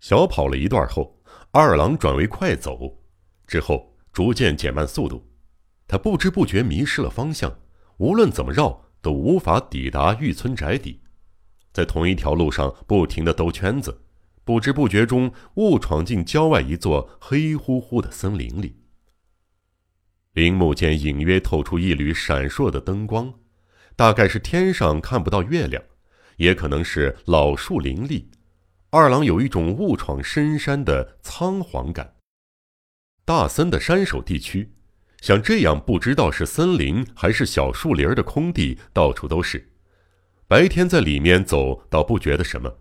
小跑了一段后，二郎转为快走，之后逐渐减慢速度。他不知不觉迷失了方向，无论怎么绕都无法抵达玉村宅邸，在同一条路上不停的兜圈子，不知不觉中误闯进郊外一座黑乎乎的森林里。林木间隐约透出一缕闪烁的灯光，大概是天上看不到月亮，也可能是老树林立。二郎有一种误闯深山的仓皇感。大森的山手地区，像这样不知道是森林还是小树林的空地到处都是。白天在里面走倒不觉得什么，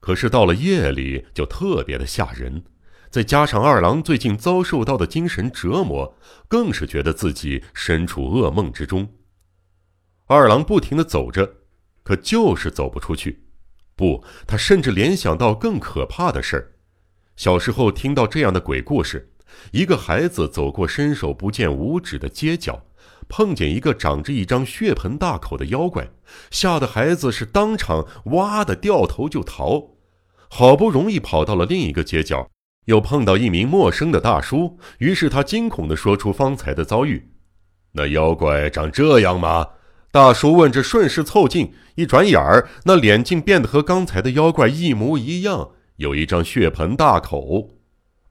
可是到了夜里就特别的吓人。再加上二郎最近遭受到的精神折磨，更是觉得自己身处噩梦之中。二郎不停的走着，可就是走不出去。不，他甚至联想到更可怕的事儿。小时候听到这样的鬼故事：一个孩子走过伸手不见五指的街角，碰见一个长着一张血盆大口的妖怪，吓得孩子是当场哇的掉头就逃。好不容易跑到了另一个街角，又碰到一名陌生的大叔，于是他惊恐地说出方才的遭遇：“那妖怪长这样吗？”大叔问着，顺势凑近，一转眼儿，那脸竟变得和刚才的妖怪一模一样，有一张血盆大口。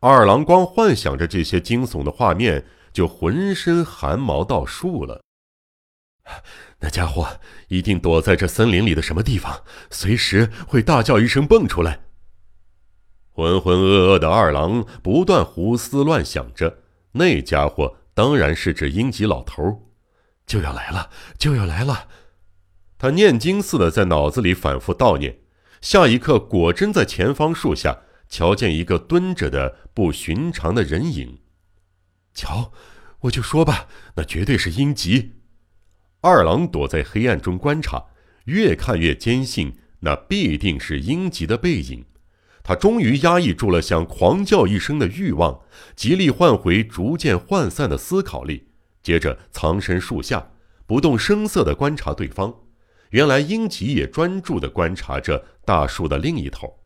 二郎光幻想着这些惊悚的画面，就浑身汗毛倒竖了。那家伙一定躲在这森林里的什么地方，随时会大叫一声蹦出来。浑浑噩噩的二郎不断胡思乱想着，那家伙当然是指英吉老头。就要来了，就要来了！他念经似的在脑子里反复悼念。下一刻，果真在前方树下瞧见一个蹲着的不寻常的人影。瞧，我就说吧，那绝对是英吉。二郎躲在黑暗中观察，越看越坚信那必定是英吉的背影。他终于压抑住了想狂叫一声的欲望，极力换回逐渐涣散的思考力。接着藏身树下，不动声色地观察对方。原来英吉也专注地观察着大树的另一头。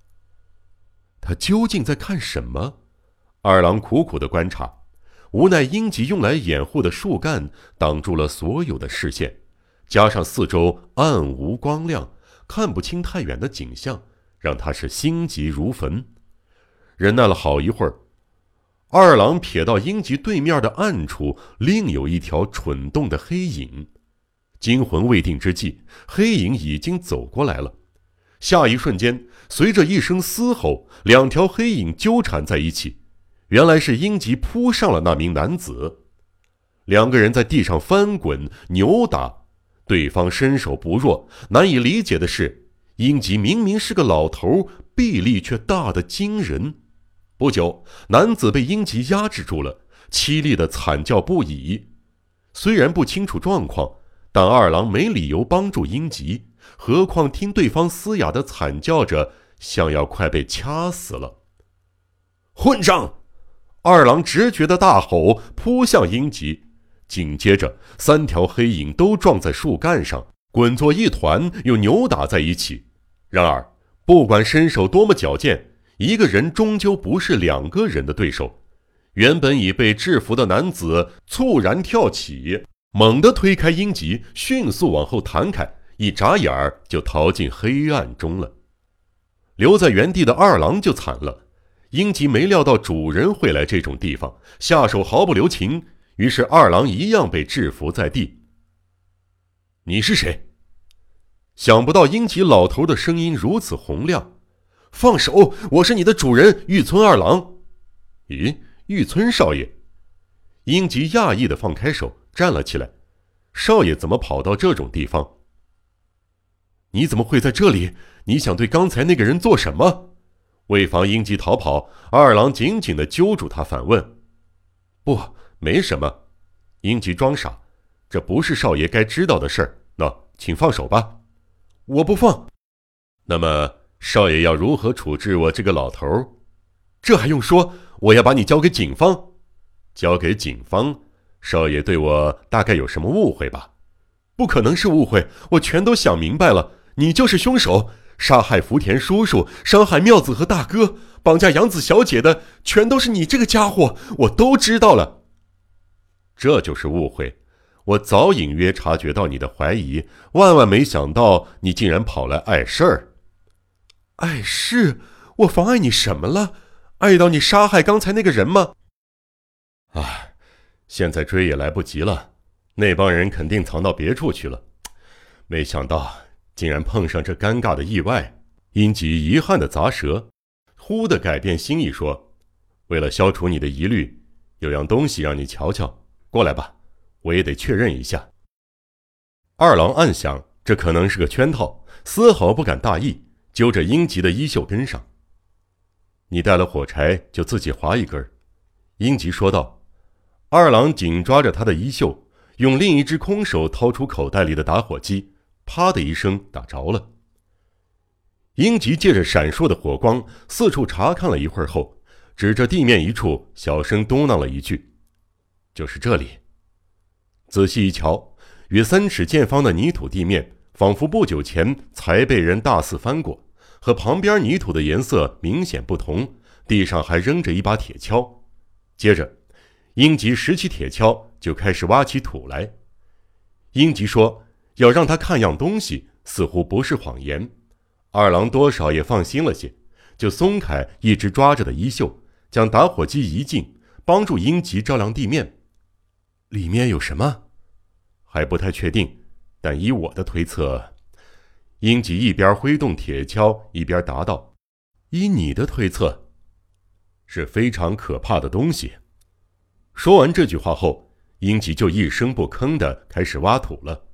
他究竟在看什么？二郎苦苦地观察，无奈英吉用来掩护的树干挡住了所有的视线，加上四周暗无光亮，看不清太远的景象，让他是心急如焚。忍耐了好一会儿。二郎瞥到英吉对面的暗处，另有一条蠢动的黑影。惊魂未定之际，黑影已经走过来了。下一瞬间，随着一声嘶吼，两条黑影纠缠在一起。原来是英吉扑上了那名男子。两个人在地上翻滚扭打，对方身手不弱。难以理解的是，英吉明明是个老头，臂力却大得惊人。不久，男子被英吉压制住了，凄厉的惨叫不已。虽然不清楚状况，但二郎没理由帮助英吉，何况听对方嘶哑的惨叫着，像要快被掐死了。混账！二郎直觉的大吼，扑向英吉。紧接着，三条黑影都撞在树干上，滚作一团，又扭打在一起。然而，不管身手多么矫健，一个人终究不是两个人的对手。原本已被制服的男子猝然跳起，猛地推开英吉，迅速往后弹开，一眨眼儿就逃进黑暗中了。留在原地的二郎就惨了。英吉没料到主人会来这种地方，下手毫不留情，于是二郎一样被制服在地。你是谁？想不到英吉老头的声音如此洪亮。放手！我是你的主人，玉村二郎。咦，玉村少爷？英吉讶异的放开手，站了起来。少爷怎么跑到这种地方？你怎么会在这里？你想对刚才那个人做什么？为防英吉逃跑，二郎紧紧的揪住他，反问：“不，没什么。”英吉装傻：“这不是少爷该知道的事儿。那，请放手吧。”我不放。那么。少爷要如何处置我这个老头儿？这还用说？我要把你交给警方。交给警方？少爷对我大概有什么误会吧？不可能是误会，我全都想明白了。你就是凶手，杀害福田叔叔，伤害妙子和大哥，绑架杨子小姐的，全都是你这个家伙，我都知道了。这就是误会，我早隐约察觉到你的怀疑，万万没想到你竟然跑来碍事儿。碍事？我妨碍你什么了？碍到你杀害刚才那个人吗？唉，现在追也来不及了，那帮人肯定藏到别处去了。没想到竟然碰上这尴尬的意外。英吉遗憾的砸舌，忽的改变心意说：“为了消除你的疑虑，有样东西让你瞧瞧，过来吧，我也得确认一下。”二郎暗想，这可能是个圈套，丝毫不敢大意，揪着英吉的衣袖跟上。你带了火柴，就自己划一根。”英吉说道。二郎紧抓着他的衣袖，用另一只空手掏出口袋里的打火机，啪的一声打着了。英吉借着闪烁的火光，四处查看了一会儿后，指着地面一处，小声嘟囔了一句：“就是这里。”仔细一瞧，约三尺见方的泥土地面，仿佛不久前才被人大肆翻过，和旁边泥土的颜色明显不同。地上还扔着一把铁锹。接着，英吉拾起铁锹，就开始挖起土来。英吉说：“要让他看样东西，似乎不是谎言。”二郎多少也放心了些，就松开一直抓着的衣袖，将打火机移近，帮助英吉照亮地面。里面有什么？还不太确定，但以我的推测，英吉一边挥动铁锹，一边答道：“依你的推测，是非常可怕的东西。”说完这句话后，英吉就一声不吭地开始挖土了。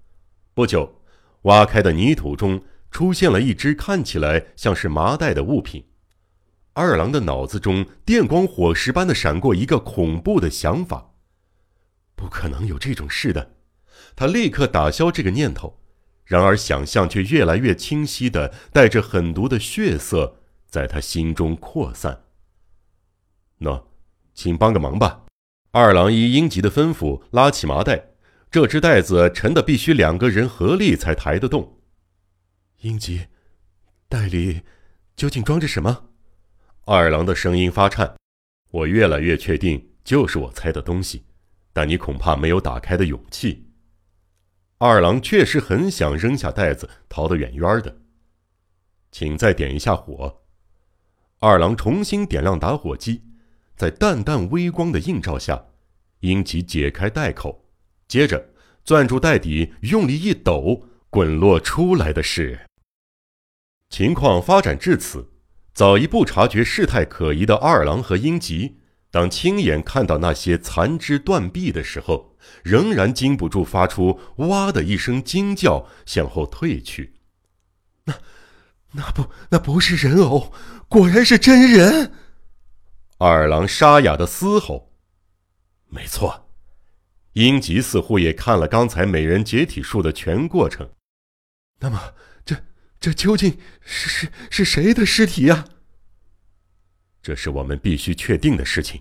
不久，挖开的泥土中。出现了一只看起来像是麻袋的物品，二郎的脑子中电光火石般的闪过一个恐怖的想法：不可能有这种事的！他立刻打消这个念头。然而想象却越来越清晰的，带着狠毒的血色在他心中扩散。喏，请帮个忙吧！二郎依英吉的吩咐拉起麻袋，这只袋子沉的必须两个人合力才抬得动。英吉，袋里究竟装着什么？二郎的声音发颤。我越来越确定，就是我猜的东西，但你恐怕没有打开的勇气。二郎确实很想扔下袋子，逃得远远的。请再点一下火。二郎重新点亮打火机，在淡淡微光的映照下，英吉解开袋口，接着攥住袋底，用力一抖。滚落出来的是。情况发展至此，早一步察觉事态可疑的二郎和英吉，当亲眼看到那些残肢断臂的时候，仍然禁不住发出“哇”的一声惊叫，向后退去。那，那不，那不是人偶，果然是真人！二郎沙哑的嘶吼。没错。英吉似乎也看了刚才美人解体术的全过程。那么，这这究竟是是是谁的尸体呀？这是我们必须确定的事情。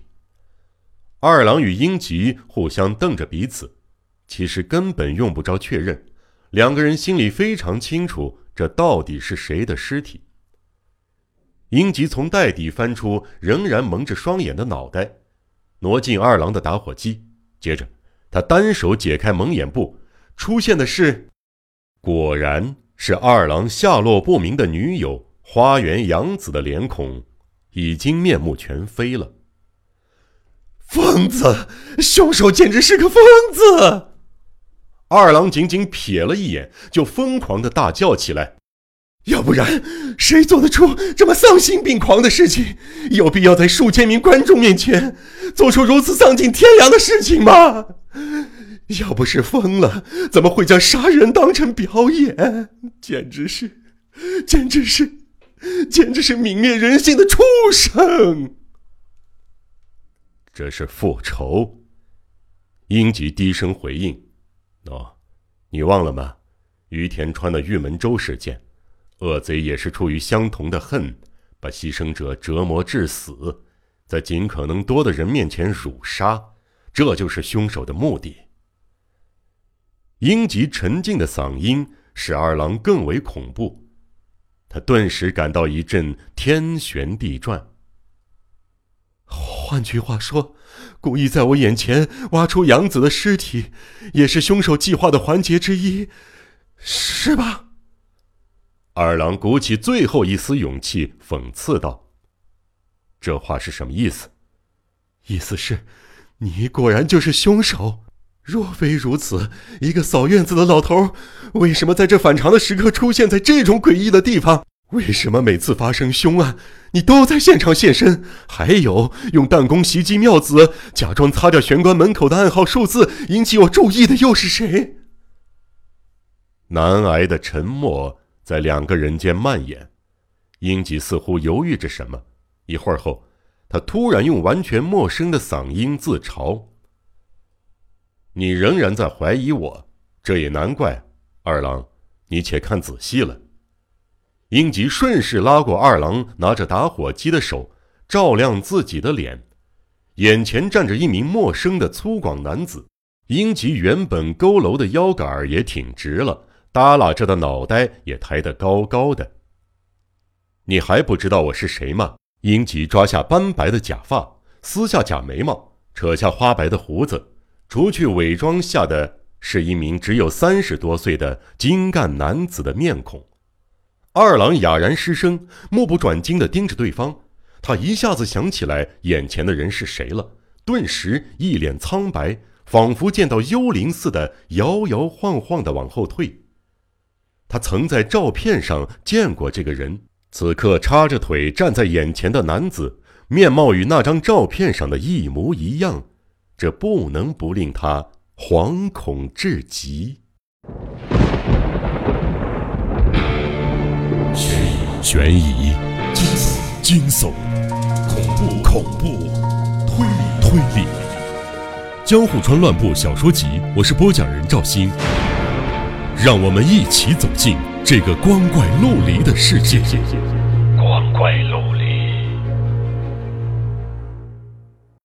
二郎与英吉互相瞪着彼此，其实根本用不着确认，两个人心里非常清楚，这到底是谁的尸体。英吉从袋底翻出仍然蒙着双眼的脑袋，挪进二郎的打火机，接着。他单手解开蒙眼布，出现的是，果然是二郎下落不明的女友花园洋子的脸孔，已经面目全非了。疯子，凶手简直是个疯子！二郎仅仅瞥了一眼，就疯狂的大叫起来。要不然，谁做得出这么丧心病狂的事情？有必要在数千名观众面前做出如此丧尽天良的事情吗？要不是疯了，怎么会将杀人当成表演？简直是，简直是，简直是泯灭人性的畜生！这是复仇。英吉低声回应：“喏，你忘了吗？于田川的玉门州事件。”恶贼也是出于相同的恨，把牺牲者折磨致死，在尽可能多的人面前辱杀，这就是凶手的目的。英吉沉静的嗓音使二郎更为恐怖，他顿时感到一阵天旋地转，换句话说，故意在我眼前挖出杨子的尸体，也是凶手计划的环节之一，是吧？二郎鼓起最后一丝勇气，讽刺道：“这话是什么意思？意思是，你果然就是凶手。若非如此，一个扫院子的老头，为什么在这反常的时刻出现在这种诡异的地方？为什么每次发生凶案，你都在现场现身？还有，用弹弓袭击妙子，假装擦掉玄关门口的暗号数字，引起我注意的又是谁？”难挨的沉默。在两个人间蔓延，英吉似乎犹豫着什么。一会儿后，他突然用完全陌生的嗓音自嘲：“你仍然在怀疑我，这也难怪。二郎，你且看仔细了。”英吉顺势拉过二郎拿着打火机的手，照亮自己的脸。眼前站着一名陌生的粗犷男子，英吉原本佝偻的腰杆也挺直了。耷拉着的脑袋也抬得高高的。你还不知道我是谁吗？英吉抓下斑白的假发，撕下假眉毛，扯下花白的胡子，除去伪装下的是一名只有三十多岁的精干男子的面孔。二郎哑然失声，目不转睛地盯着对方。他一下子想起来眼前的人是谁了，顿时一脸苍白，仿佛见到幽灵似的，摇摇晃晃地往后退。他曾在照片上见过这个人，此刻叉着腿站在眼前的男子，面貌与那张照片上的一模一样，这不能不令他惶恐至极。悬疑、悬疑、惊悚、恐怖、恐怖、推理、推理，《江户川乱步小说集》，我是播讲人赵鑫。让我们一起走进这个光怪陆离的世界。光怪陆离。